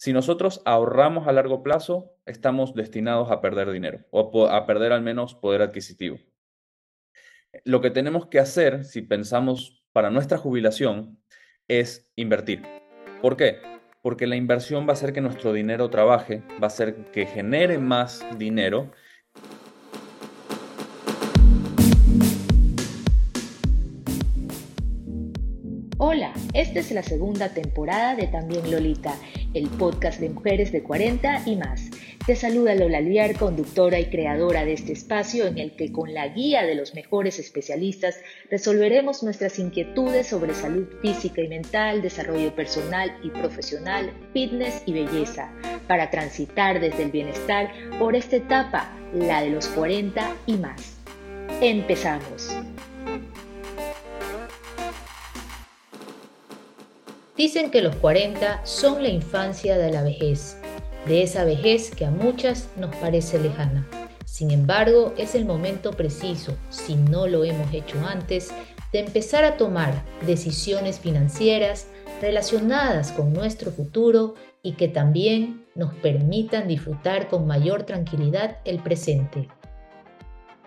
Si nosotros ahorramos a largo plazo, estamos destinados a perder dinero o a perder al menos poder adquisitivo. Lo que tenemos que hacer, si pensamos para nuestra jubilación, es invertir. ¿Por qué? Porque la inversión va a hacer que nuestro dinero trabaje, va a hacer que genere más dinero Hola, esta es la segunda temporada de También Lolita, el podcast de mujeres de 40 y más. Te saluda Lola Liar, conductora y creadora de este espacio en el que con la guía de los mejores especialistas resolveremos nuestras inquietudes sobre salud física y mental, desarrollo personal y profesional, fitness y belleza, para transitar desde el bienestar por esta etapa, la de los 40 y más. Empezamos. Dicen que los 40 son la infancia de la vejez, de esa vejez que a muchas nos parece lejana. Sin embargo, es el momento preciso, si no lo hemos hecho antes, de empezar a tomar decisiones financieras relacionadas con nuestro futuro y que también nos permitan disfrutar con mayor tranquilidad el presente.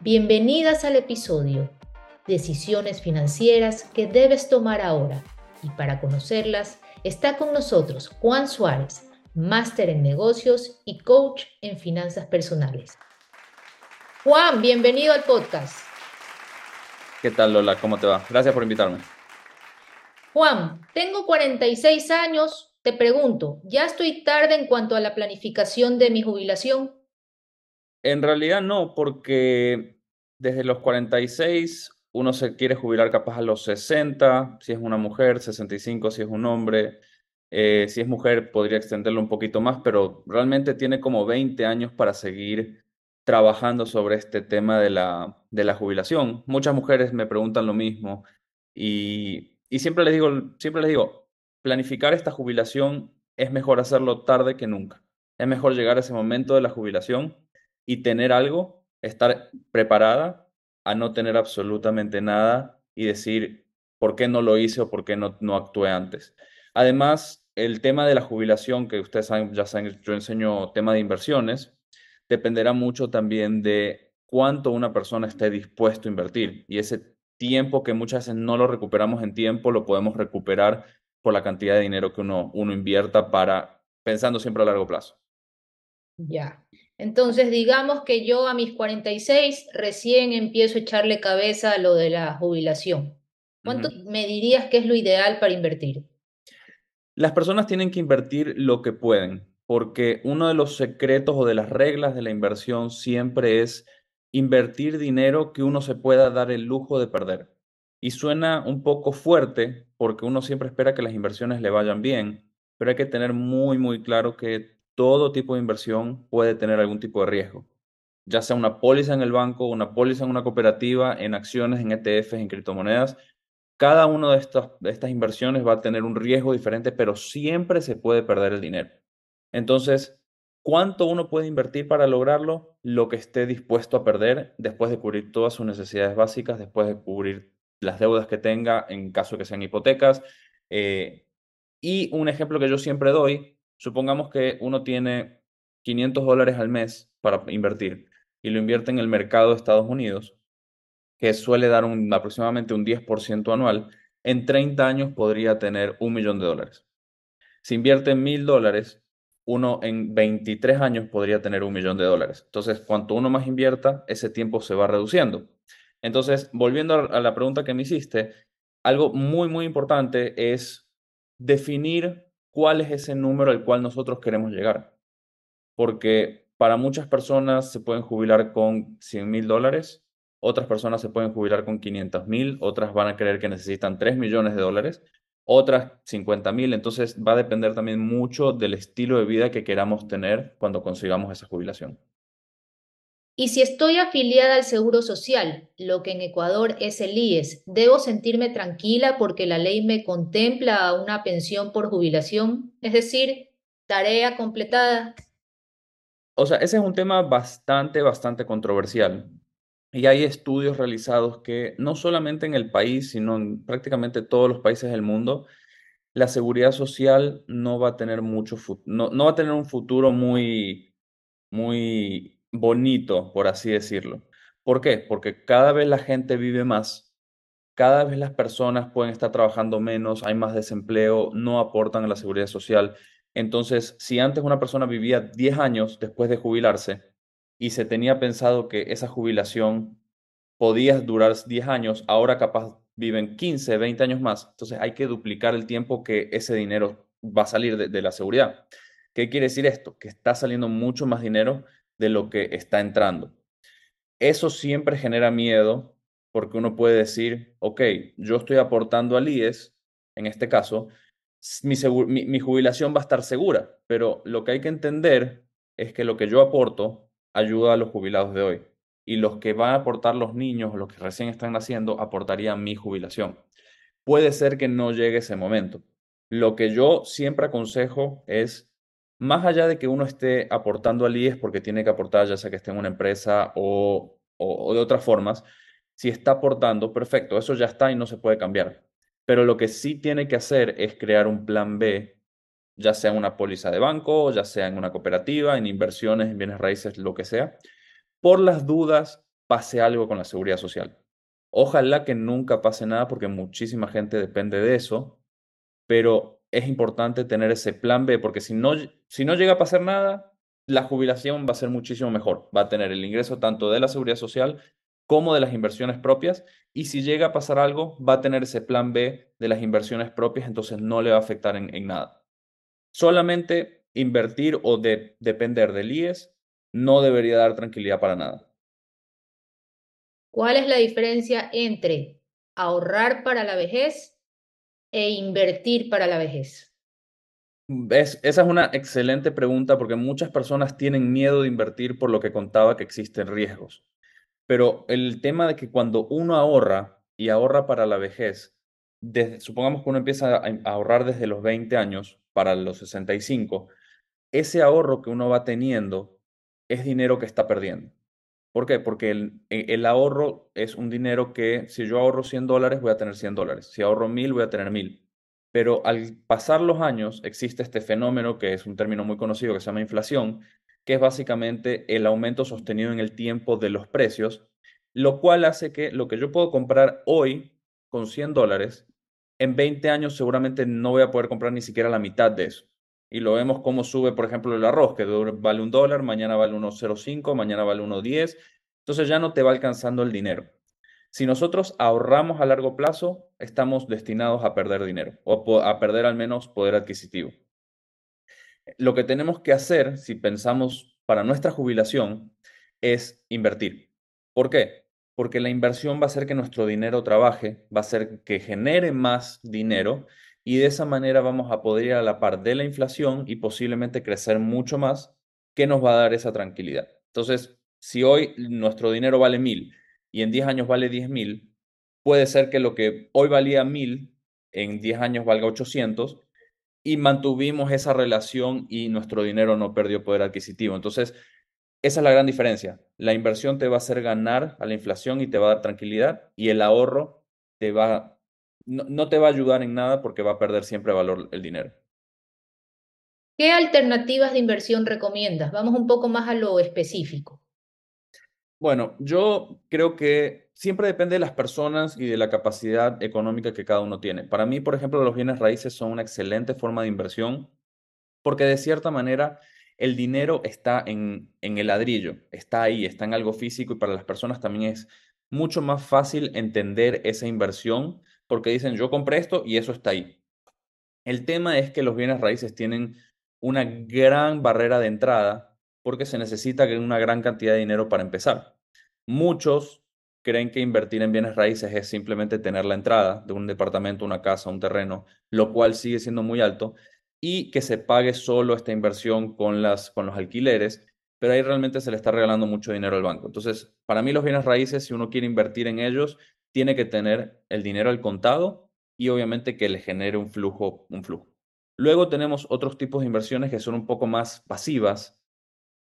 Bienvenidas al episodio Decisiones financieras que debes tomar ahora y para conocerlas está con nosotros Juan Suárez, máster en negocios y coach en finanzas personales. Juan, bienvenido al podcast. ¿Qué tal Lola? ¿Cómo te va? Gracias por invitarme. Juan, tengo 46 años. Te pregunto, ¿ya estoy tarde en cuanto a la planificación de mi jubilación? En realidad no, porque desde los 46 uno se quiere jubilar capaz a los 60, si es una mujer, 65 si es un hombre, eh, si es mujer podría extenderlo un poquito más, pero realmente tiene como 20 años para seguir trabajando sobre este tema de la, de la jubilación. Muchas mujeres me preguntan lo mismo y, y siempre les digo, siempre les digo, planificar esta jubilación es mejor hacerlo tarde que nunca. Es mejor llegar a ese momento de la jubilación y tener algo, estar preparada a no tener absolutamente nada y decir por qué no lo hice o por qué no, no actué antes. Además, el tema de la jubilación, que ustedes ya saben, yo enseño tema de inversiones, dependerá mucho también de cuánto una persona esté dispuesto a invertir. Y ese tiempo que muchas veces no lo recuperamos en tiempo, lo podemos recuperar por la cantidad de dinero que uno, uno invierta para, pensando siempre a largo plazo. Ya. Entonces, digamos que yo a mis 46 recién empiezo a echarle cabeza a lo de la jubilación. ¿Cuánto me dirías que es lo ideal para invertir? Las personas tienen que invertir lo que pueden, porque uno de los secretos o de las reglas de la inversión siempre es invertir dinero que uno se pueda dar el lujo de perder. Y suena un poco fuerte porque uno siempre espera que las inversiones le vayan bien, pero hay que tener muy, muy claro que todo tipo de inversión puede tener algún tipo de riesgo, ya sea una póliza en el banco, una póliza en una cooperativa, en acciones, en ETFs, en criptomonedas. Cada una de estas, estas inversiones va a tener un riesgo diferente, pero siempre se puede perder el dinero. Entonces, ¿cuánto uno puede invertir para lograrlo? Lo que esté dispuesto a perder después de cubrir todas sus necesidades básicas, después de cubrir las deudas que tenga en caso que sean hipotecas. Eh, y un ejemplo que yo siempre doy Supongamos que uno tiene 500 dólares al mes para invertir y lo invierte en el mercado de Estados Unidos, que suele dar un, aproximadamente un 10% anual, en 30 años podría tener un millón de dólares. Si invierte mil dólares, uno en 23 años podría tener un millón de dólares. Entonces, cuanto uno más invierta, ese tiempo se va reduciendo. Entonces, volviendo a la pregunta que me hiciste, algo muy, muy importante es definir cuál es ese número al cual nosotros queremos llegar. Porque para muchas personas se pueden jubilar con 100 mil dólares, otras personas se pueden jubilar con 500 mil, otras van a creer que necesitan 3 millones de dólares, otras 50 mil. Entonces va a depender también mucho del estilo de vida que queramos tener cuando consigamos esa jubilación. Y si estoy afiliada al Seguro Social, lo que en Ecuador es el IES, ¿debo sentirme tranquila porque la ley me contempla una pensión por jubilación? Es decir, tarea completada. O sea, ese es un tema bastante, bastante controversial. Y hay estudios realizados que no solamente en el país, sino en prácticamente todos los países del mundo, la seguridad social no va a tener mucho, no, no va a tener un futuro muy, muy bonito, por así decirlo. ¿Por qué? Porque cada vez la gente vive más, cada vez las personas pueden estar trabajando menos, hay más desempleo, no aportan a la seguridad social. Entonces, si antes una persona vivía 10 años después de jubilarse y se tenía pensado que esa jubilación podía durar 10 años, ahora capaz viven 15, 20 años más. Entonces hay que duplicar el tiempo que ese dinero va a salir de, la seguridad. ¿Qué quiere decir esto? Que está saliendo mucho más dinero de lo que está entrando. Eso siempre genera miedo porque uno puede decir, ok, yo estoy aportando al IES, en este caso, mi, mi, jubilación va a estar segura, pero lo que hay que entender es que lo que yo aporto ayuda a los jubilados de hoy y los que van a aportar los niños, los que recién están naciendo, aportarían mi jubilación. Puede ser que no llegue ese momento. Lo que yo siempre aconsejo es, más allá de que uno esté aportando al IES porque tiene que aportar, ya sea que esté en una empresa o, de otras formas, si está aportando, perfecto, eso ya está y no se puede cambiar. Pero lo que sí tiene que hacer es crear un plan B, ya sea en una póliza de banco, ya sea en una cooperativa, en inversiones, en bienes raíces, lo que sea, por las dudas pase algo con la seguridad social. Ojalá que nunca pase nada porque muchísima gente depende de eso, pero es importante tener ese plan B porque si no, si no llega a pasar nada, la jubilación va a ser muchísimo mejor. Va a tener el ingreso tanto de la seguridad social como de las inversiones propias y si llega a pasar algo, va a tener ese plan B de las inversiones propias, entonces no le va a afectar en, nada. Solamente invertir o de, depender del IES no debería dar tranquilidad para nada. ¿Cuál es la diferencia entre ahorrar para la vejez e invertir para la vejez? esa es una excelente pregunta porque muchas personas tienen miedo de invertir por lo que contaba que existen riesgos. Pero el tema de que cuando uno ahorra y ahorra para la vejez, supongamos que uno empieza a ahorrar desde los 20 años para los 65, ese ahorro que uno va teniendo es dinero que está perdiendo. ¿Por qué? Porque el, e, el, ahorro es un dinero que si yo ahorro 100 dólares voy a tener 100 dólares, si ahorro 1000 voy a tener 1000. Pero al pasar los años existe este fenómeno que es un término muy conocido que se llama inflación, que es básicamente el aumento sostenido en el tiempo de los precios, lo cual hace que lo que yo puedo comprar hoy con 100 dólares, en 20 años seguramente no voy a poder comprar ni siquiera la mitad de eso y lo vemos cómo sube, por ejemplo, el arroz, que vale un dólar, mañana vale 1,05, mañana vale 1,10. Entonces ya no te va alcanzando el dinero. Si nosotros ahorramos a largo plazo, estamos destinados a perder dinero o a perder al menos poder adquisitivo. Lo que tenemos que hacer, si pensamos para nuestra jubilación, es invertir. ¿Por qué? Porque la inversión va a hacer que nuestro dinero trabaje, va a hacer que genere más dinero y de esa manera vamos a poder ir a la par de la inflación y posiblemente crecer mucho más, que nos va a dar esa tranquilidad. Entonces, si hoy nuestro dinero vale mil y en 10 años vale 10 mil, puede ser que lo que hoy valía mil, en 10 años valga 800 y mantuvimos esa relación y nuestro dinero no perdió poder adquisitivo. Entonces, esa es la gran diferencia. La inversión te va a hacer ganar a la inflación y te va a dar tranquilidad y el ahorro te va no, te va a ayudar en nada porque va a perder siempre valor el dinero. ¿Qué alternativas de inversión recomiendas? Vamos un poco más a lo específico. Bueno, yo creo que siempre depende de las personas y de la capacidad económica que cada uno tiene. Para mí, por ejemplo, los bienes raíces son una excelente forma de inversión porque de cierta manera el dinero está en, en el ladrillo, está ahí, está en algo físico y para las personas también es mucho más fácil entender esa inversión porque dicen yo compré esto y eso está ahí. El tema es que los bienes raíces tienen una gran barrera de entrada porque se necesita una gran cantidad de dinero para empezar. Muchos creen que invertir en bienes raíces es simplemente tener la entrada de un departamento, una casa, un terreno, lo cual sigue siendo muy alto, y que se pague solo esta inversión con, las, con los alquileres, pero ahí realmente se le está regalando mucho dinero al banco. Entonces, para mí los bienes raíces, si uno quiere invertir en ellos, tiene que tener el dinero al contado y obviamente que le genere un flujo, un flujo. Luego tenemos otros tipos de inversiones que son un poco más pasivas,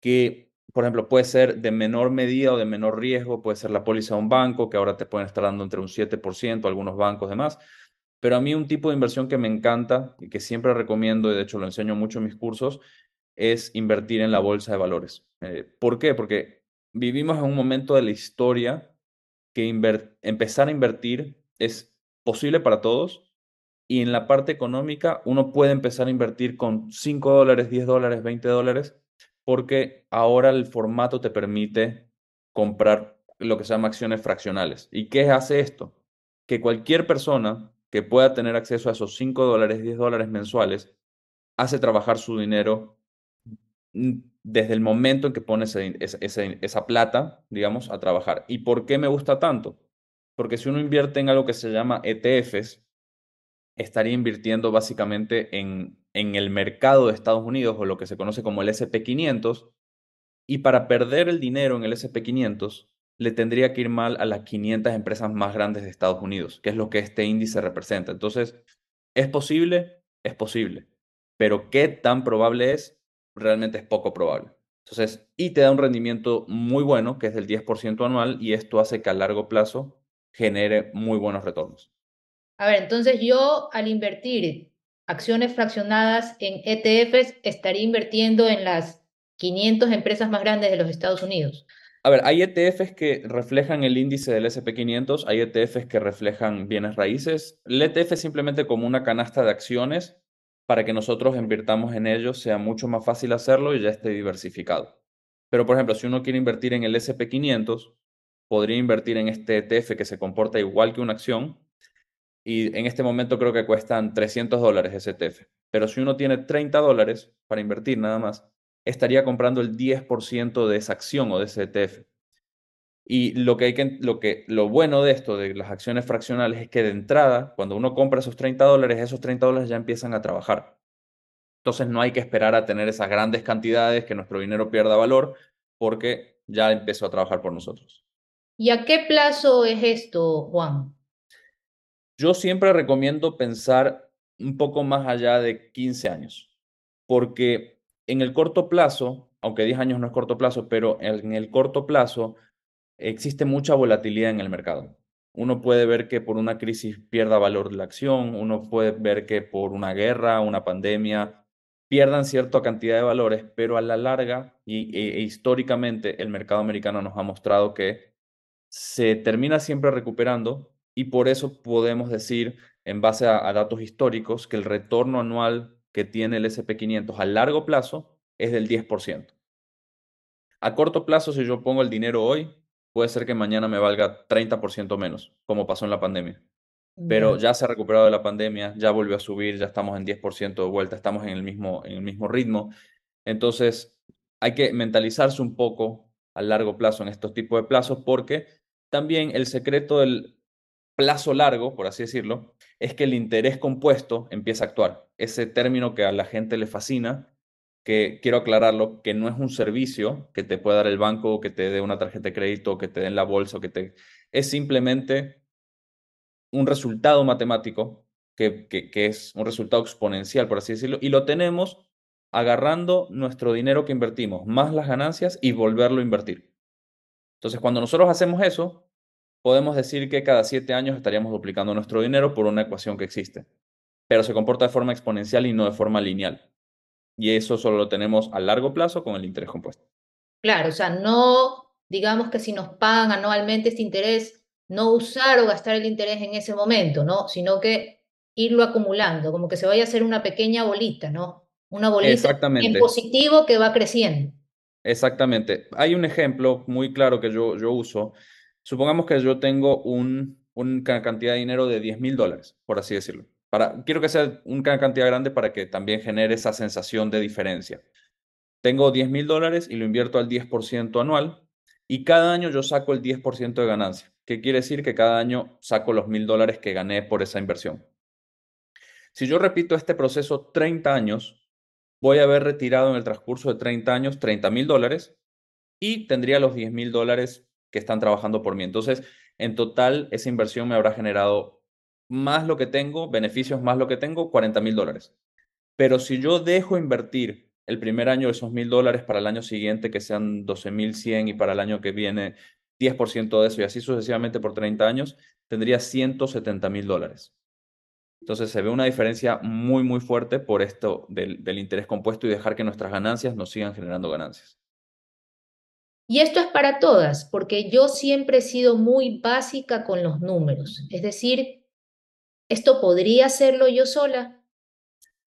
que por ejemplo puede ser de menor medida o de menor riesgo, puede ser la póliza de un banco, que ahora te pueden estar dando entre un 7%, algunos bancos demás, Pero a mí un tipo de inversión que me encanta y que siempre recomiendo, y de hecho lo enseño mucho en mis cursos, es invertir en la bolsa de valores. Eh, ¿Por qué? Porque vivimos en un momento de la historia que empezar a invertir es posible para todos y en la parte económica uno puede empezar a invertir con 5 dólares, 10 dólares, 20 dólares, porque ahora el formato te permite comprar lo que se llama acciones fraccionales. ¿Y qué hace esto? Que cualquier persona que pueda tener acceso a esos 5 dólares, 10 dólares mensuales, hace trabajar su dinero desde el momento en que pone esa, plata, digamos, a trabajar. ¿Y por qué me gusta tanto? Porque si uno invierte en algo que se llama ETFs, estaría invirtiendo básicamente en, en el mercado de Estados Unidos o lo que se conoce como el SP500, y para perder el dinero en el SP500 le tendría que ir mal a las 500 empresas más grandes de Estados Unidos, que es lo que este índice representa. Entonces, ¿es posible? Es posible. Pero ¿qué tan probable es? Realmente es poco probable. Entonces, y te da un rendimiento muy bueno, que es del 10% anual, y esto hace que a largo plazo genere muy buenos retornos. A ver, entonces yo al invertir acciones fraccionadas en ETFs estaría invirtiendo en las 500 empresas más grandes de los Estados Unidos. A ver, hay ETFs que reflejan el índice del SP500, hay ETFs que reflejan bienes raíces. El ETF es simplemente como una canasta de acciones para que nosotros invirtamos en ellos, sea mucho más fácil hacerlo y ya esté diversificado. Pero, por ejemplo, si uno quiere invertir en el SP500, podría invertir en este ETF que se comporta igual que una acción, y en este momento creo que cuestan 300 dólares ese ETF. Pero si uno tiene 30 dólares para invertir nada más, estaría comprando el 10% de esa acción o de ese ETF. Y lo que hay que, lo que, lo bueno de esto, de las acciones fraccionales, es que de entrada, cuando uno compra esos 30 dólares, esos 30 dólares ya empiezan a trabajar. Entonces no hay que esperar a tener esas grandes cantidades, que nuestro dinero pierda valor, porque ya empezó a trabajar por nosotros. ¿Y a qué plazo es esto, Juan? Yo siempre recomiendo pensar un poco más allá de 15 años, porque en el corto plazo, aunque 10 años no es corto plazo, pero en el corto plazo existe mucha volatilidad en el mercado. Uno puede ver que por una crisis pierda valor la acción, uno puede ver que por una guerra, una pandemia, pierdan cierta cantidad de valores, pero a la larga y, e, e históricamente el mercado americano nos ha mostrado que se termina siempre recuperando y por eso podemos decir, en base a, datos históricos, que el retorno anual que tiene el SP500 a largo plazo es del 10%. A corto plazo, si yo pongo el dinero hoy, puede ser que mañana me valga 30% menos, como pasó en la pandemia. Pero ya se ha recuperado de la pandemia, ya volvió a subir, ya estamos en 10% de vuelta, estamos en el, mismo, en el mismo ritmo. Entonces, hay que mentalizarse un poco a largo plazo en estos tipos de plazos porque también el secreto del plazo largo, por así decirlo, es que el interés compuesto empieza a actuar. Ese término que a la gente le fascina, que quiero aclararlo, que no es un servicio que te puede dar el banco, que te dé una tarjeta de crédito, que te den la bolsa, que te... Es simplemente un resultado matemático, que, que es un resultado exponencial, por así decirlo, y lo tenemos agarrando nuestro dinero que invertimos, más las ganancias y volverlo a invertir. Entonces, cuando nosotros hacemos eso, podemos decir que cada siete años estaríamos duplicando nuestro dinero por una ecuación que existe, pero se comporta de forma exponencial y no de forma lineal. Y eso solo lo tenemos a largo plazo con el interés compuesto. Claro, o sea, no digamos que si nos pagan anualmente este interés, no usar o gastar el interés en ese momento, ¿no? Sino que irlo acumulando, como que se vaya a hacer una pequeña bolita, ¿no? Una bolita en positivo que va creciendo. Exactamente. Hay un ejemplo muy claro que yo, yo uso Supongamos que yo tengo un, una cantidad de dinero de 10 mil dólares, por así decirlo. Quiero que sea una cantidad grande para que también genere esa sensación de diferencia. Tengo 10 mil dólares y lo invierto al 10% anual y cada año yo saco el 10% de ganancia. ¿Qué quiere decir? Que cada año saco los mil dólares que gané por esa inversión. Si yo repito este proceso 30 años, voy a haber retirado en el transcurso de 30 años 30 mil dólares y tendría los 10 mil dólares que están trabajando por mí. Entonces, en total, esa inversión me habrá generado más lo que tengo, beneficios más lo que tengo, 40 mil dólares. Pero si yo dejo invertir el primer año esos mil dólares para el año siguiente que sean 12 mil 100 y para el año que viene 10% de eso y así sucesivamente por 30 años, tendría 170 mil dólares. Entonces se ve una diferencia muy, muy fuerte por esto del, del interés compuesto y dejar que nuestras ganancias nos sigan generando ganancias. Y esto es para todas, porque yo siempre he sido muy básica con los números. Es decir, ¿esto podría hacerlo yo sola?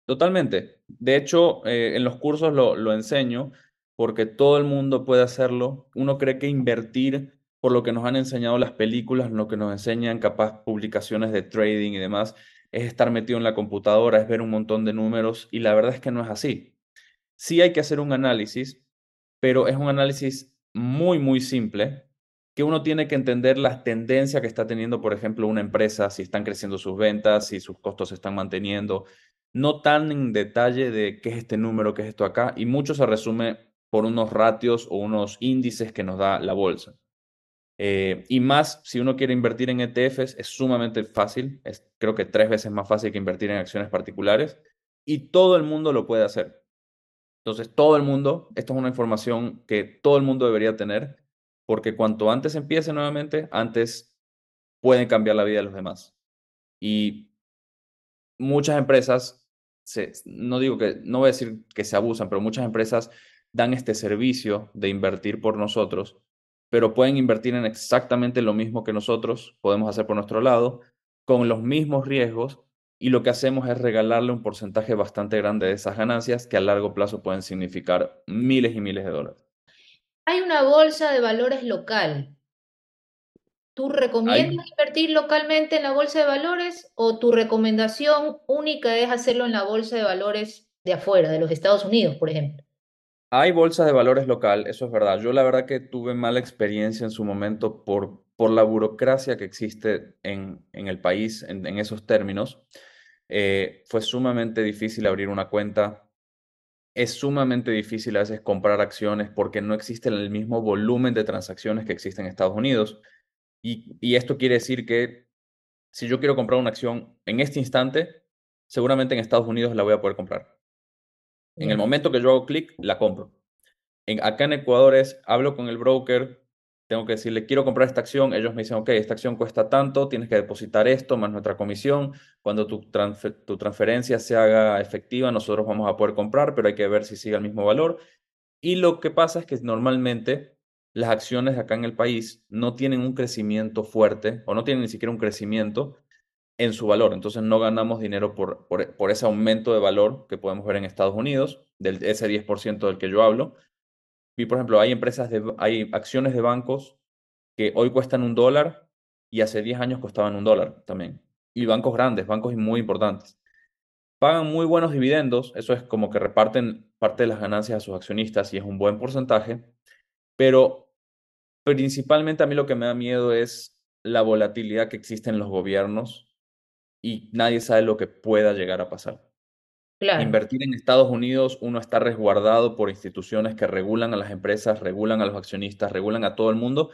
Totalmente. De hecho, eh, en los cursos lo, lo enseño porque todo el mundo puede hacerlo. Uno cree que invertir, por lo que nos han enseñado las películas, lo que nos enseñan capaz publicaciones de trading y demás, es estar metido en la computadora, es ver un montón de números y la verdad es que no es así. Sí hay que hacer un análisis, pero es un análisis muy, muy simple que uno tiene que entender las tendencias que está teniendo, por ejemplo, una empresa, si están creciendo sus ventas, si sus costos se están manteniendo, no tan en detalle de qué es este número, qué es esto acá, y mucho se resume por unos ratios o unos índices que nos da la bolsa. Eh, y más, si uno quiere invertir en ETFs, es sumamente fácil, es creo que tres veces más fácil que invertir en acciones particulares, y todo el mundo lo puede hacer. Entonces, todo el mundo, esto es una información que todo el mundo debería tener, porque cuanto antes empiece nuevamente, antes pueden cambiar la vida de los demás. Y muchas empresas no digo que, no voy a decir que se abusan, pero muchas empresas dan este servicio de invertir por nosotros, pero pueden invertir en exactamente lo mismo que nosotros podemos hacer por nuestro lado, con los mismos riesgos, y lo que hacemos es regalarle un porcentaje bastante grande de esas ganancias que a largo plazo pueden significar miles y miles de dólares. Hay una bolsa de valores local ¿Tú recomiendas invertir localmente en la bolsa de valores o tu recomendación única es hacerlo en la bolsa de valores de afuera, de los Estados Unidos, por ejemplo? Hay bolsa de valores local, eso es verdad. Yo la verdad que tuve mala experiencia en su momento por, por la burocracia que existe en, en el país en, esos términos. Eh, fue sumamente difícil abrir una cuenta. Es sumamente difícil a veces comprar acciones porque no existe el mismo volumen de transacciones que existe en Estados Unidos. Y, esto quiere decir que si yo quiero comprar una acción en este instante, seguramente en Estados Unidos la voy a poder comprar. En el momento que yo hago clic, la compro. En, acá en Ecuador es, hablo con el broker, tengo que decirle, quiero comprar esta acción, ellos me dicen, ok, esta acción cuesta tanto, tienes que depositar esto más nuestra comisión, cuando tu, tu transferencia se haga efectiva, nosotros vamos a poder comprar, pero hay que ver si sigue el mismo valor. Y lo que pasa es que normalmente las acciones acá en el país no tienen un crecimiento fuerte o no tienen ni siquiera un crecimiento en su valor. Entonces no ganamos dinero por, por, ese aumento de valor que podemos ver en Estados Unidos, del ese 10% del que yo hablo. Y por ejemplo, hay empresas, de, hay acciones de bancos que hoy cuestan un dólar y hace 10 años costaban un dólar también. Y bancos grandes, bancos muy importantes. Pagan muy buenos dividendos, eso es como que reparten parte de las ganancias a sus accionistas y es un buen porcentaje, pero principalmente a mí lo que me da miedo es la volatilidad que existe en los gobiernos y nadie sabe lo que pueda llegar a pasar. Invertir en Estados Unidos, uno está resguardado por instituciones que regulan a las empresas, regulan a los accionistas, regulan a todo el mundo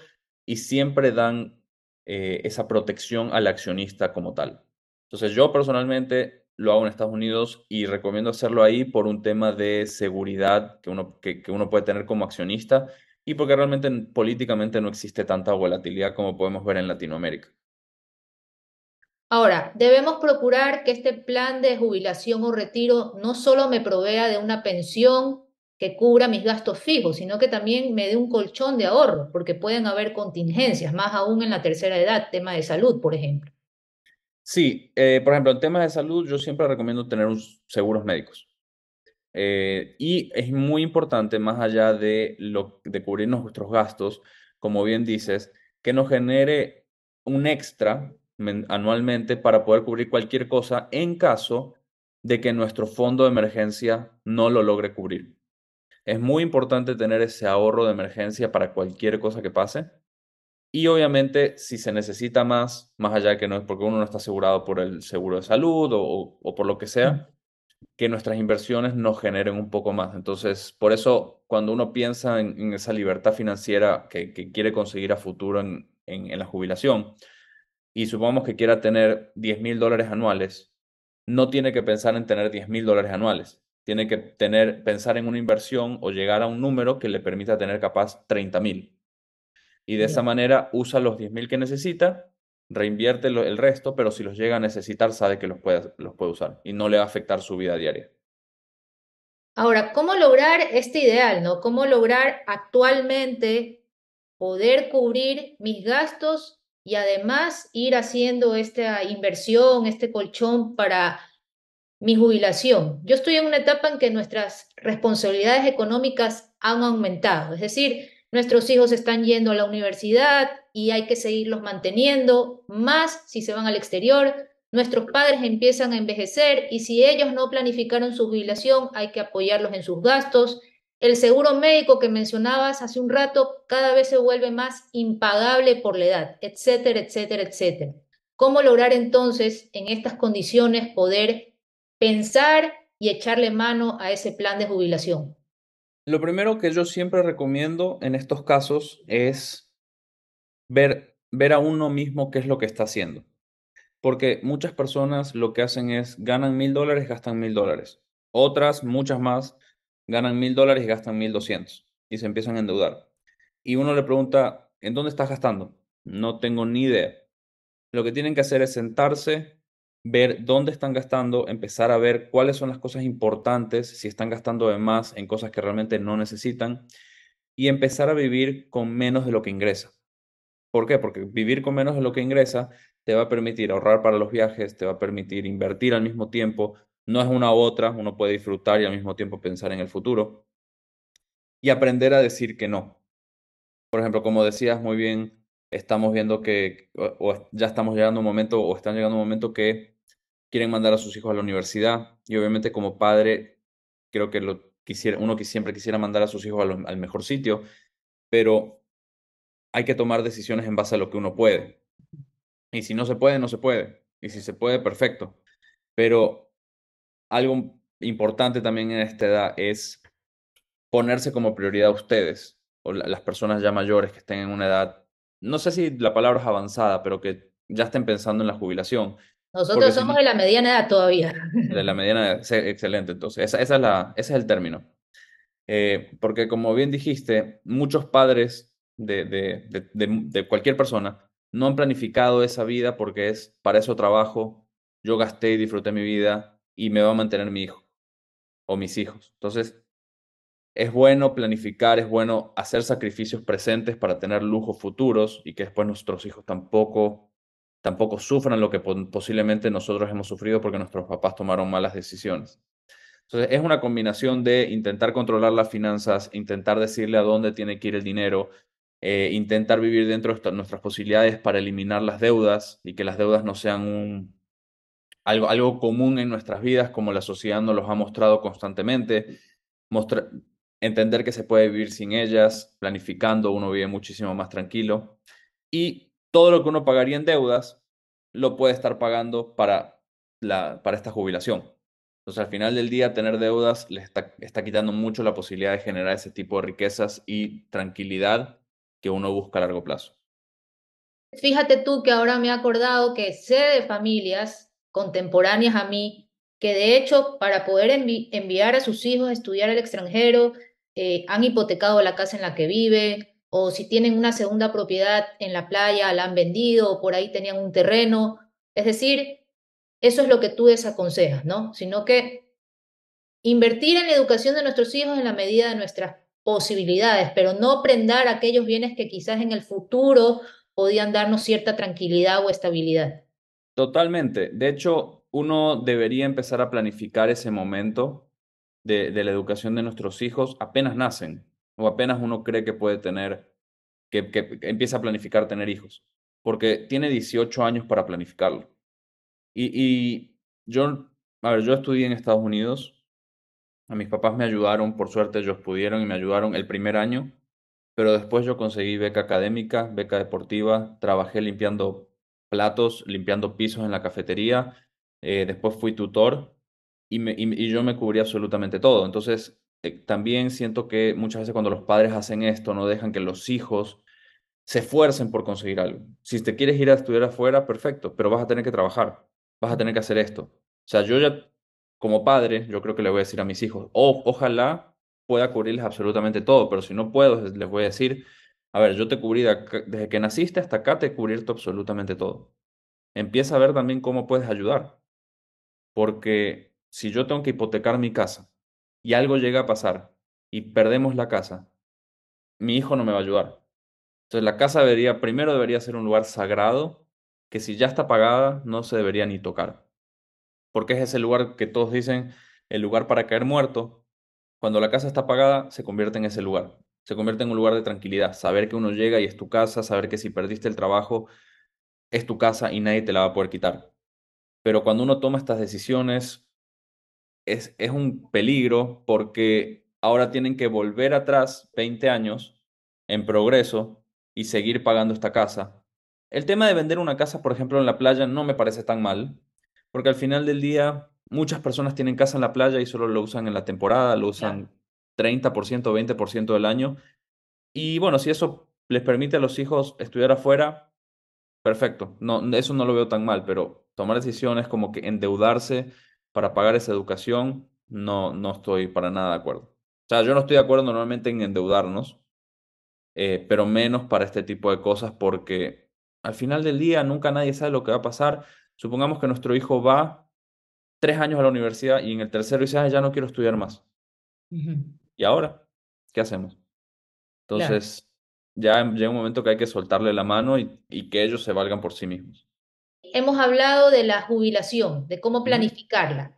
y siempre dan eh, esa protección al accionista como tal. Entonces yo personalmente lo hago en Estados Unidos y recomiendo hacerlo ahí por un tema de seguridad que uno, que uno puede tener como accionista y porque realmente políticamente no existe tanta volatilidad como podemos ver en Latinoamérica. Ahora, debemos procurar que este plan de jubilación o retiro no solo me provea de una pensión que cubra mis gastos fijos, sino que también me dé un colchón de ahorro, porque pueden haber contingencias, más aún en la tercera edad, tema de salud, por ejemplo. Sí, eh, por ejemplo, en temas de salud yo siempre recomiendo tener unos seguros médicos. Eh, y es muy importante, más allá de, de cubrir nuestros gastos, como bien dices, que nos genere un extra anualmente para poder cubrir cualquier cosa en caso de que nuestro fondo de emergencia no lo logre cubrir. Es muy importante tener ese ahorro de emergencia para cualquier cosa que pase. Y obviamente, si se necesita más, más allá de que no es porque uno no está asegurado por el seguro de salud o, o por lo que sea, que nuestras inversiones nos generen un poco más. Entonces, por eso, cuando uno piensa en, esa libertad financiera que, quiere conseguir a futuro en, la jubilación, y supongamos que quiera tener 10 mil dólares anuales, no tiene que pensar en tener 10 mil dólares anuales. Tiene que tener, pensar en una inversión o llegar a un número que le permita tener capaz 30 mil. Y de esa manera usa los 10 mil que necesita reinvierte el resto, pero si los llega a necesitar, sabe que los puede, los puede usar y no le va a afectar su vida diaria. Ahora, ¿cómo lograr este ideal, no? ¿Cómo lograr actualmente poder cubrir mis gastos y además ir haciendo esta inversión, este colchón para mi jubilación? Yo estoy en una etapa en que nuestras responsabilidades económicas han aumentado, es decir, nuestros hijos están yendo a la universidad y hay que seguirlos manteniendo, más si se van al exterior, Nuestros padres empiezan a envejecer y si ellos no planificaron su jubilación, hay que apoyarlos en sus gastos. El seguro médico que mencionabas hace un rato cada vez se vuelve más impagable por la edad, etcétera, etcétera, etcétera. ¿Cómo lograr entonces en estas condiciones poder pensar y echarle mano a ese plan de jubilación? Lo primero que yo siempre recomiendo en estos casos es ver, ver a uno mismo qué es lo que está haciendo. Porque muchas personas lo que hacen es ganan mil dólares, gastan mil dólares. Otras, muchas más, ganan mil dólares y gastan mil doscientos y se empiezan a endeudar. Y uno le pregunta, ¿en dónde estás gastando? No tengo ni idea. Lo que tienen que hacer es sentarse, ver dónde están gastando, empezar a ver cuáles son las cosas importantes, si están gastando de más en cosas que realmente no necesitan y empezar a vivir con menos de lo que ingresa. ¿Por qué? Porque vivir con menos de lo que ingresa te va a permitir ahorrar para los viajes, te va a permitir invertir al mismo tiempo. No es una u otra, uno puede disfrutar y al mismo tiempo pensar en el futuro. Y aprender a decir que no. Por ejemplo, como decías muy bien, estamos viendo que o, ya estamos llegando a un momento o están llegando a un momento que quieren mandar a sus hijos a la universidad y obviamente como padre creo que lo quisiera, uno que siempre quisiera mandar a sus hijos al mejor sitio, pero hay que tomar decisiones en base a lo que uno puede. Y si no se puede, no se puede. Y si se puede, perfecto. Pero algo importante también en esta edad es ponerse como prioridad a ustedes o las personas ya mayores que estén en una edad, no sé si la palabra es avanzada, pero que ya estén pensando en la jubilación. Nosotros somos de la mediana edad todavía. De la mediana edad, excelente. Entonces, esa, esa es la, ese es el término. Eh, porque como bien dijiste, muchos padres de, de, de, de cualquier persona no han planificado esa vida porque es para eso trabajo, yo gasté y disfruté mi vida y me va a mantener mi hijo o mis hijos. Entonces, es bueno planificar, es bueno hacer sacrificios presentes para tener lujos futuros y que después nuestros hijos tampoco, tampoco sufran lo que posiblemente nosotros hemos sufrido porque nuestros papás tomaron malas decisiones. Entonces, es una combinación de intentar controlar las finanzas, intentar decirle a dónde tiene que ir el dinero, eh, intentar vivir dentro de nuestras posibilidades para eliminar las deudas y que las deudas no sean un, algo, algo común en nuestras vidas como la sociedad nos los ha mostrado constantemente. entender que se puede vivir sin ellas, planificando, uno vive muchísimo más tranquilo. Y todo lo que uno pagaría en deudas lo puede estar pagando para, la, para esta jubilación. Entonces, al final del día, tener deudas le está, está quitando mucho la posibilidad de generar ese tipo de riquezas y tranquilidad que uno busca a largo plazo. Fíjate tú que ahora me he acordado que sé de familias contemporáneas a mí que de hecho para poder enviar a sus hijos a estudiar al extranjero eh, han hipotecado la casa en la que vive o si tienen una segunda propiedad en la playa la han vendido o por ahí tenían un terreno. Es decir, eso es lo que tú desaconsejas, ¿no? Sino que invertir en la educación de nuestros hijos en la medida de nuestras posibilidades, pero no prendar aquellos bienes que quizás en el futuro podían darnos cierta tranquilidad o estabilidad. Totalmente. De hecho, uno debería empezar a planificar ese momento de, la educación de nuestros hijos apenas nacen o apenas uno cree que puede tener, que, empieza a planificar tener hijos, porque tiene 18 años para planificarlo. Y, y yo, a ver, yo estudié en Estados Unidos a mis papás me ayudaron, por suerte ellos pudieron y me ayudaron el primer año, pero después yo conseguí beca académica, beca deportiva, trabajé limpiando platos, limpiando pisos en la cafetería, eh, después fui tutor y, yo me cubrí absolutamente todo. Entonces, eh, también siento que muchas veces cuando los padres hacen esto, no dejan que los hijos se esfuercen por conseguir algo. Si te quieres ir a estudiar afuera, perfecto, pero vas a tener que trabajar, vas a tener que hacer esto. O sea, yo ya como padre, yo creo que le voy a decir a mis hijos, o ojalá pueda cubrirles absolutamente todo, pero si no puedo, les voy a decir, a ver, yo te cubrí desde que naciste hasta acá, te he cubierto absolutamente todo. empieza a ver también cómo puedes ayudar. Porque si yo tengo que hipotecar mi casa y algo llega a pasar y perdemos la casa, mi hijo no me va a ayudar. Entonces la casa debería, primero debería ser un lugar sagrado que si ya está pagada no se debería ni tocar. Porque es ese lugar que todos dicen el lugar para caer muerto. Cuando la casa está pagada se convierte en ese lugar. Se convierte en un lugar de tranquilidad. Saber que uno llega y es tu casa, saber que si perdiste el trabajo es tu casa y nadie te la va a poder quitar. Pero cuando uno toma estas decisiones es, es un peligro porque ahora tienen que volver atrás 20 años en progreso y seguir pagando esta casa. El tema de vender una casa, por ejemplo, en la playa no me parece tan mal, porque al final del día muchas personas tienen casa en la playa y solo lo usan en la temporada, lo usan 30% o 20% del año. Y bueno, si eso les permite a los hijos estudiar afuera, perfecto. No, eso no lo veo tan mal, pero tomar decisiones como que endeudarse para pagar esa educación, no, no estoy para nada de acuerdo. O sea, yo no estoy de acuerdo normalmente en endeudarnos, eh, pero menos para este tipo de cosas porque al final del día nunca nadie sabe lo que va a pasar. Supongamos que nuestro hijo va tres años a la universidad y en el tercero dice, ya no quiero estudiar más. ¿Y ahora? ¿Qué hacemos? Entonces, ya llega un momento que hay que soltarle la mano y, y que ellos se valgan por sí mismos hemos hablado de la jubilación, de cómo planificarla.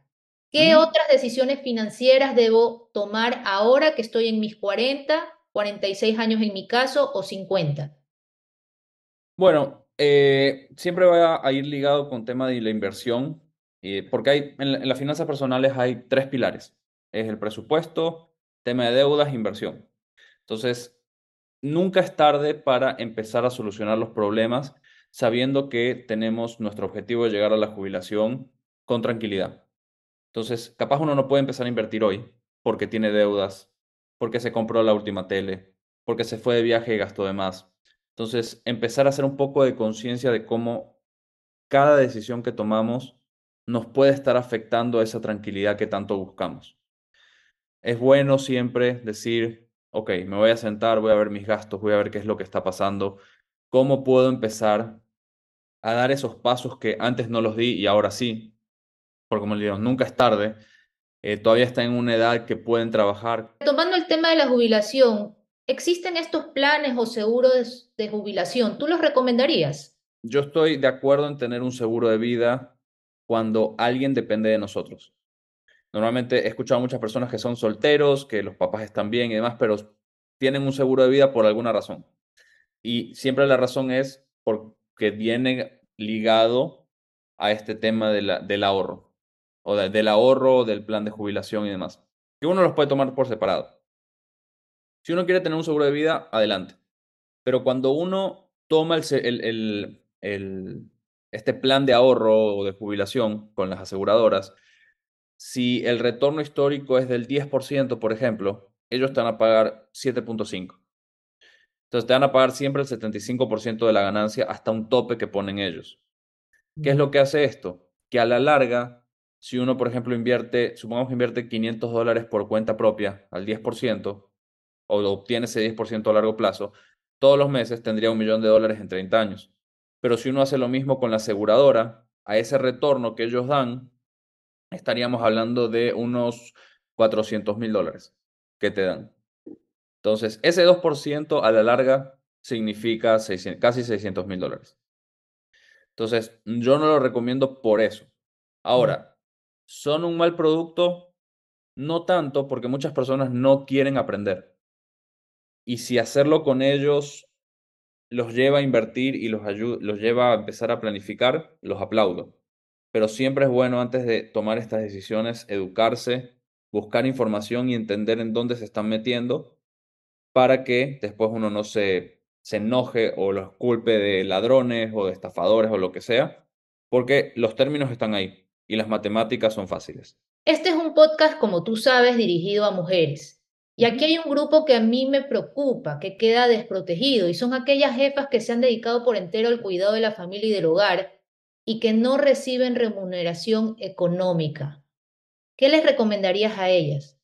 ¿Qué otras decisiones financieras debo tomar ahora que estoy en mis 40, 46 años en mi caso o 50? Bueno, eh, siempre va a ir ligado con tema de la inversión, eh, porque hay, en, las finanzas personales hay tres pilares. Es el presupuesto, tema de deudas, inversión. Entonces, nunca es tarde para empezar a solucionar los problemas sabiendo que tenemos nuestro objetivo de llegar a la jubilación con tranquilidad. Entonces, capaz uno no puede empezar a invertir hoy porque tiene deudas, porque se compró la última tele, porque se fue de viaje y gastó de más. Entonces, empezar a hacer un poco de conciencia de cómo cada decisión que tomamos nos puede estar afectando a esa tranquilidad que tanto buscamos. Es bueno siempre decir, ok, me voy a sentar, voy a ver mis gastos, voy a ver qué es lo que está pasando, cómo puedo empezar a dar esos pasos que antes no los di y ahora sí, porque como le digo, nunca es tarde, eh, todavía está en una edad que pueden trabajar. Tomando el tema de la jubilación, ¿existen estos planes o seguros de, de jubilación? ¿Tú los recomendarías? Yo estoy de acuerdo en tener un seguro de vida cuando alguien depende de nosotros. Normalmente he escuchado a muchas personas que son solteros, que los papás están bien y demás, pero tienen un seguro de vida por alguna razón. Y siempre la razón es porque viene ligado a este tema del ahorro, o del ahorro, del plan de jubilación y demás. Que uno los puede tomar por separado. Si uno quiere tener un seguro de vida, adelante. Pero cuando uno toma el, este plan de ahorro o de jubilación con las aseguradoras, si el retorno histórico es del 10%, por ejemplo, ellos están a pagar 7.5. Entonces te van a pagar siempre el 75% de la ganancia hasta un tope que ponen ellos. ¿Qué es lo que hace esto? Que a la larga, si uno, por ejemplo, invierte, supongamos que invierte 500 dólares por cuenta propia al 10%, o obtiene ese 10% a largo plazo, todos los meses tendría un millón de dólares en 30 años. Pero si uno hace lo mismo con la aseguradora, a ese retorno que ellos dan, estaríamos hablando de unos 400 mil dólares que te dan. Entonces, ese 2% a la larga significa casi 600 mil dólares. Entonces, yo no lo recomiendo por eso. Ahora, ¿son un mal producto? No tanto, porque muchas personas no quieren aprender. Y si hacerlo con ellos los lleva a invertir y los, los lleva a empezar a planificar, los aplaudo. Pero siempre es bueno antes de tomar estas decisiones educarse, buscar información y entender en dónde se están metiendo para que después uno no se, se enoje o los culpe de ladrones o de estafadores o lo que sea, porque los términos están ahí y las matemáticas son fáciles. Este es un podcast, como tú sabes, dirigido a mujeres. Y aquí hay un grupo que a mí me preocupa, que queda desprotegido, y son aquellas jefas que se han dedicado por entero al cuidado de la familia y del hogar y que no reciben remuneración económica. ¿Qué les recomendarías a ellas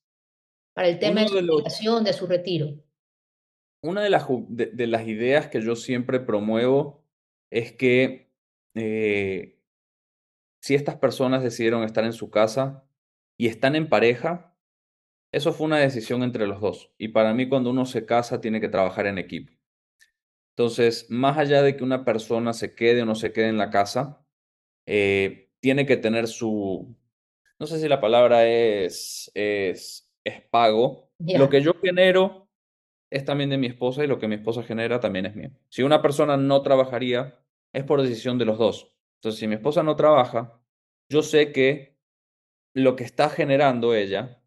para el tema de su de su retiro? una de las, de, las ideas que yo siempre promuevo es que eh, si estas personas decidieron estar en su casa y están en pareja, eso fue una decisión entre los dos. Y para mí cuando uno se casa tiene que trabajar en equipo. Entonces, más allá de que una persona se quede o no se quede en la casa, eh, tiene que tener su, no sé si la palabra es, es, es pago. Lo que yo genero es también de mi esposa y lo que mi esposa genera también es mío. Si una persona no trabajaría, es por decisión de los dos. Entonces, si mi esposa no trabaja, yo sé que lo que está generando ella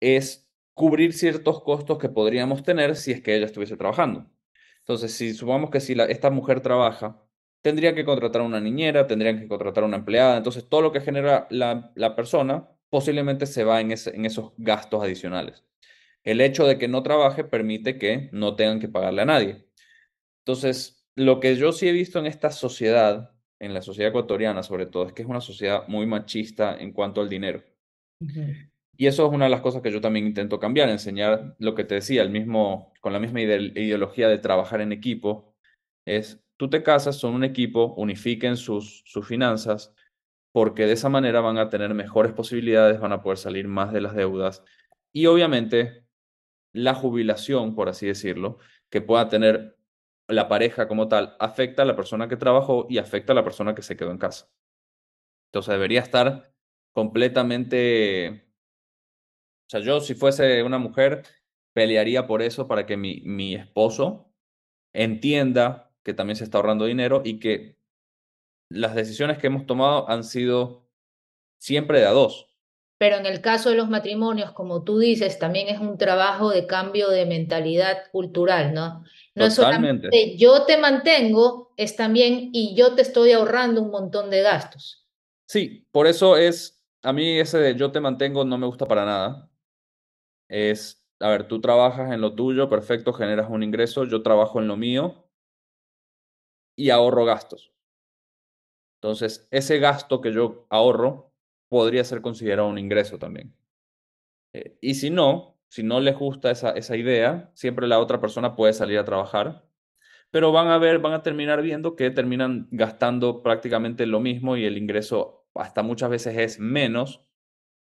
es cubrir ciertos costos que podríamos tener si es que ella estuviese trabajando. Entonces, si supongamos que si esta mujer trabaja, tendría que contratar a una niñera, tendrían que contratar a una empleada, entonces todo lo que genera la, la persona posiblemente se va en, ese, en esos gastos adicionales. El hecho de que no trabaje permite que no tengan que pagarle a nadie. Entonces, lo que yo sí he visto en esta sociedad, en la sociedad ecuatoriana sobre todo, es que es una sociedad muy machista en cuanto al dinero. Y eso es una de las cosas que yo también intento cambiar, enseñar lo que te decía, el mismo, con la misma ideología de trabajar en equipo, es tú te casas, son un equipo, unifiquen sus, sus finanzas, porque de esa manera van a tener mejores posibilidades, van a poder salir más de las deudas y obviamente la jubilación, por así decirlo, que pueda tener la pareja como tal, afecta a la persona que trabajó y afecta a la persona que se quedó en casa. Entonces debería estar completamente... O sea, yo si fuese una mujer, pelearía por eso para que mi, mi esposo entienda que también se está ahorrando dinero y que las decisiones que hemos tomado han sido siempre de a dos. Pero en el caso de los matrimonios, como tú dices, también es un trabajo de cambio de mentalidad cultural, ¿no? No es solamente yo te mantengo, es también y yo te estoy ahorrando un montón de gastos. Sí, por eso es, a mí ese de yo te mantengo no me gusta para nada. Es, a ver, tú trabajas en lo tuyo, perfecto, generas un ingreso, yo trabajo en lo mío y ahorro gastos. Entonces, ese gasto que yo ahorro podría ser considerado un ingreso también. Eh, y si no, si no les gusta esa, esa idea, siempre la otra persona puede salir a trabajar, pero van a ver, van a terminar viendo que terminan gastando prácticamente lo mismo y el ingreso hasta muchas veces es menos,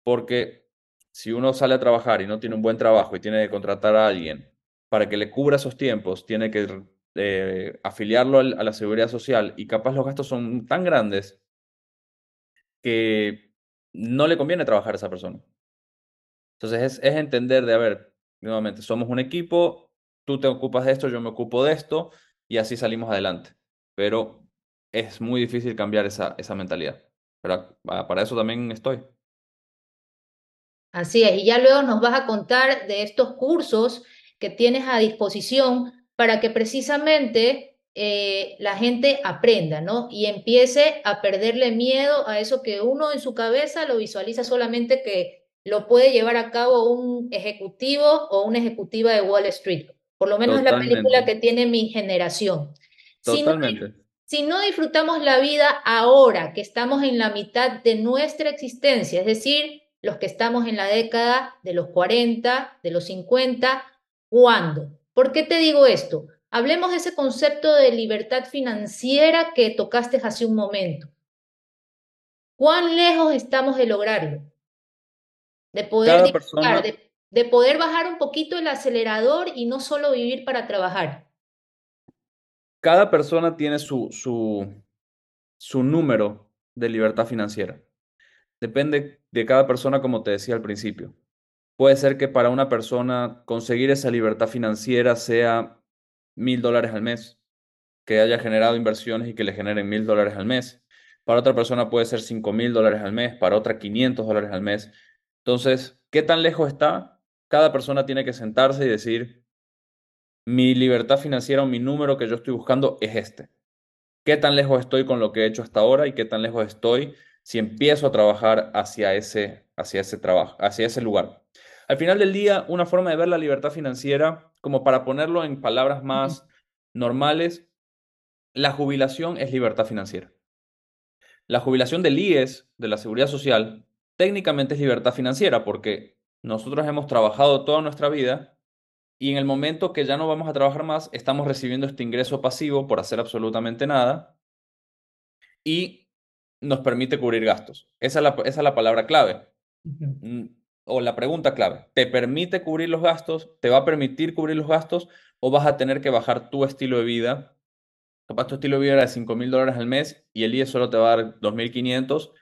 porque si uno sale a trabajar y no tiene un buen trabajo y tiene que contratar a alguien para que le cubra esos tiempos, tiene que eh, afiliarlo a la seguridad social y capaz los gastos son tan grandes que no le conviene trabajar a esa persona. Entonces es, entender de, a ver, nuevamente, somos un equipo, tú te ocupas de esto, yo me ocupo de esto, y así salimos adelante. Pero es muy difícil cambiar esa, esa mentalidad. Pero para eso también estoy. Así es, y ya luego nos vas a contar de estos cursos que tienes a disposición para que precisamente eh, la gente aprenda, ¿no? Y empiece a perderle miedo a eso que uno en su cabeza lo visualiza solamente que lo puede llevar a cabo un ejecutivo o una ejecutiva de Wall Street. Por lo menos es la película que tiene mi generación. Totalmente. Si no, disfrutamos la vida ahora, que estamos en la mitad de nuestra existencia, es decir, los que estamos en la década de los 40, de los 50, ¿cuándo? ¿Por qué te digo esto? Hablemos de ese concepto de libertad financiera que tocaste hace un momento. ¿Cuán lejos estamos de lograrlo? De poder, de, poder bajar un poquito el acelerador y no solo vivir para trabajar. Cada persona tiene su, su, su número de libertad financiera. Depende de cada persona, como te decía al principio. Puede ser que para una persona conseguir esa libertad financiera sea mil dólares al mes, que haya generado inversiones y que le generen mil dólares al mes. Para otra persona puede ser cinco mil dólares al mes, para otra 500 dólares al mes. Entonces, ¿qué tan lejos está? Cada persona tiene que sentarse y decir, mi libertad financiera o mi número que yo estoy buscando es este. ¿Qué tan lejos estoy con lo que he hecho hasta ahora y qué tan lejos estoy si empiezo a trabajar hacia ese, hacia ese trabajo, hacia ese lugar? Al final del día, una forma de ver la libertad financiera, como para ponerlo en palabras más normales, la jubilación es libertad financiera. La jubilación del IES, de la Seguridad Social, técnicamente es libertad financiera porque nosotros hemos trabajado toda nuestra vida y en el momento que ya no vamos a trabajar más, estamos recibiendo este ingreso pasivo por hacer absolutamente nada y nos permite cubrir gastos. Esa es la, esa es la palabra clave. O la pregunta clave. ¿Te permite cubrir los gastos? ¿Te va a permitir cubrir los gastos? ¿O vas a tener que bajar tu estilo de vida? Capaz tu estilo de vida era de 5 mil dólares al mes y el IES solo te va a dar 2.500.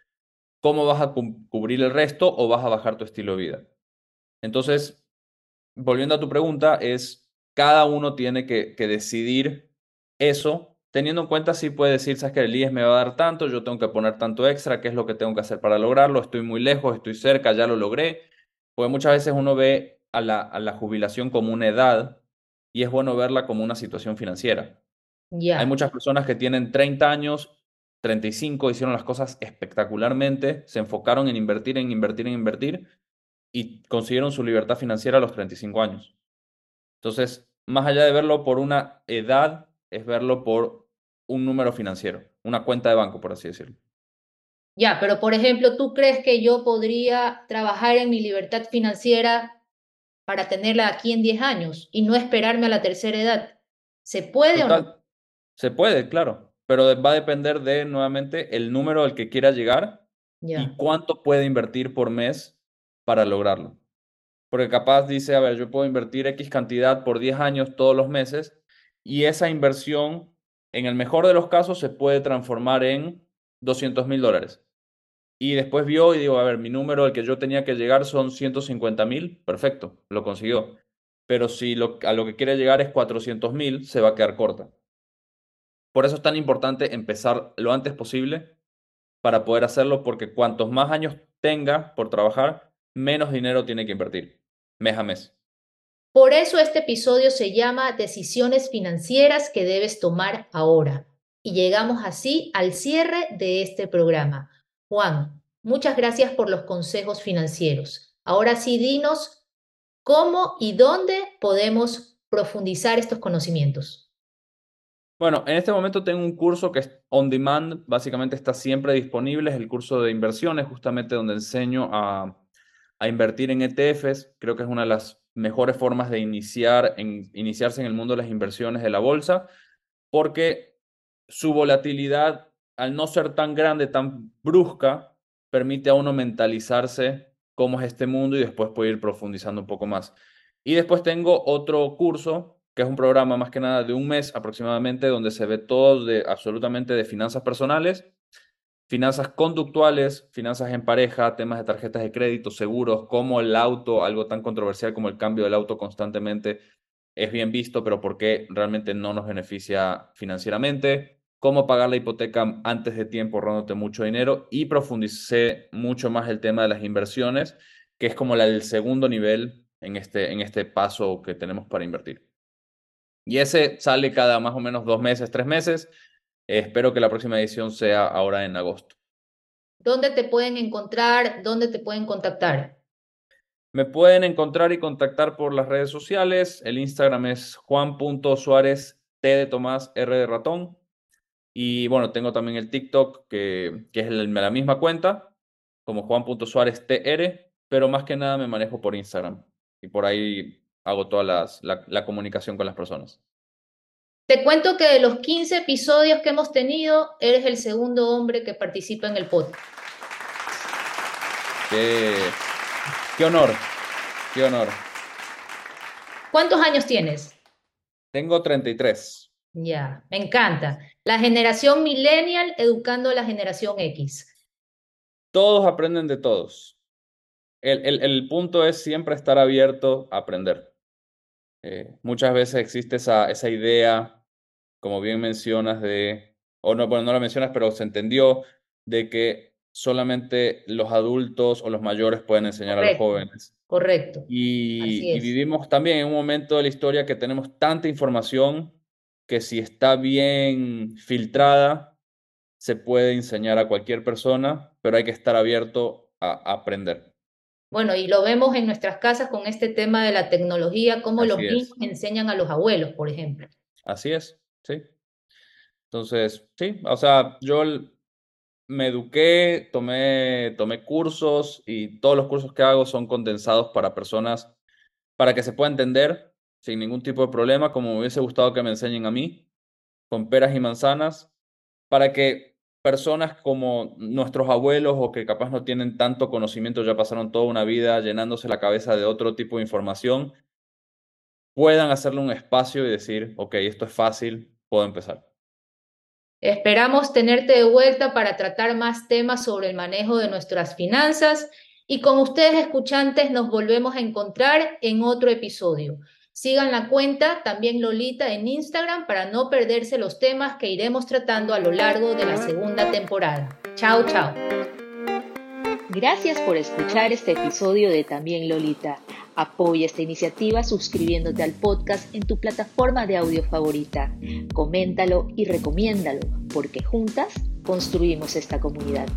¿Cómo vas a cubrir el resto o vas a bajar tu estilo de vida? Entonces, volviendo a tu pregunta, es cada uno tiene que, que decidir eso teniendo en cuenta si puede decir, sabes que el IES me va a dar tanto, yo tengo que poner tanto extra, qué es lo que tengo que hacer para lograrlo, estoy muy lejos, estoy cerca, ya lo logré. Porque muchas veces uno ve a la, a la jubilación como una edad y es bueno verla como una situación financiera. Hay muchas personas que tienen 30 años, 35, hicieron las cosas espectacularmente, se enfocaron en invertir, en invertir, en invertir y consiguieron su libertad financiera a los 35 años. Entonces, más allá de verlo por una edad, es verlo por un número financiero, una cuenta de banco, por así decirlo. Ya, pero por ejemplo, ¿tú crees que yo podría trabajar en mi libertad financiera para tenerla aquí en 10 años y no esperarme a la tercera edad? ¿Se puede o no? Se puede, claro, pero va a depender de nuevamente el número al que quiera llegar y cuánto puede invertir por mes para lograrlo. Porque capaz dice, a ver, yo puedo invertir X cantidad por 10 años todos los meses y esa inversión, en el mejor de los casos, se puede transformar en 200 mil dólares. Y después vio y digo, a ver, mi número al que yo tenía que llegar son 150 mil, perfecto, lo consiguió. Pero si lo, a lo que quiere llegar es 400 mil, se va a quedar corta. Por eso es tan importante empezar lo antes posible para poder hacerlo, porque cuantos más años tenga por trabajar, menos dinero tiene que invertir, mes a mes. Por eso este episodio se llama Decisiones financieras que debes tomar ahora. Y llegamos así al cierre de este programa. Juan, muchas gracias por los consejos financieros. Ahora sí, dinos cómo y dónde podemos profundizar estos conocimientos. Bueno, en este momento tengo un curso que es on demand, básicamente está siempre disponible, es el curso de inversiones, justamente donde enseño a, a invertir en ETFs. Creo que es una de las mejores formas de iniciar en, iniciarse en el mundo de las inversiones de la bolsa, porque su volatilidad, al no ser tan grande, tan brusca, permite a uno mentalizarse cómo es este mundo y después puede ir profundizando un poco más. Y después tengo otro curso, que es un programa más que nada de un mes aproximadamente, donde se ve todo de absolutamente de finanzas personales finanzas conductuales, finanzas en pareja, temas de tarjetas de crédito, seguros, como el auto, algo tan controversial como el cambio del auto constantemente es bien visto, pero por qué realmente no nos beneficia financieramente, cómo pagar la hipoteca antes de tiempo ahorrándote mucho dinero y profundicé mucho más el tema de las inversiones, que es como el segundo nivel en este, en este paso que tenemos para invertir. Y ese sale cada más o menos dos meses, tres meses espero que la próxima edición sea ahora en agosto. ¿Dónde te pueden encontrar? ¿Dónde te pueden contactar? Me pueden encontrar y contactar por las redes sociales. El Instagram es juan.suárez, T de Tomás, R de ratón. Y bueno, tengo también el TikTok, que, que es la misma cuenta, como juan.suárez, TR, pero más que nada me manejo por Instagram. Y por ahí hago toda la, la comunicación con las personas. Te cuento que de los 15 episodios que hemos tenido, eres el segundo hombre que participa en el podcast. Qué, honor, qué honor. ¿Cuántos años tienes? Tengo 33. Ya, me encanta. La generación millennial educando a la generación X. Todos aprenden de todos. El, el punto es siempre estar abierto a aprender. Eh, muchas veces existe esa, esa idea, como bien mencionas, de, o no, bueno, no lo mencionas, pero se entendió, de que solamente los adultos o los mayores pueden enseñar a los jóvenes. Correcto. Y, y, vivimos también en un momento de la historia que tenemos tanta información que si está bien filtrada, se puede enseñar a cualquier persona, pero hay que estar abierto a aprender. Bueno, y lo vemos en nuestras casas con este tema de la tecnología, cómo los niños enseñan a los abuelos, por ejemplo. Así es, sí. Entonces, sí, o sea, yo me eduqué, tomé, tomé cursos y todos los cursos que hago son condensados para personas, para que se pueda entender sin ningún tipo de problema, como me hubiese gustado que me enseñen a mí, con peras y manzanas, para que personas como nuestros abuelos o que capaz no tienen tanto conocimiento, ya pasaron toda una vida llenándose la cabeza de otro tipo de información, puedan hacerle un espacio y decir, ok, esto es fácil, puedo empezar. Esperamos tenerte de vuelta para tratar más temas sobre el manejo de nuestras finanzas y con ustedes escuchantes nos volvemos a encontrar en otro episodio. Sigan la cuenta también Lolita en Instagram para no perderse los temas que iremos tratando a lo largo de la segunda temporada. Chao, chao. Gracias por escuchar este episodio de También Lolita. Apoya esta iniciativa suscribiéndote al podcast en tu plataforma de audio favorita. Coméntalo y recomiéndalo, porque juntas construimos esta comunidad.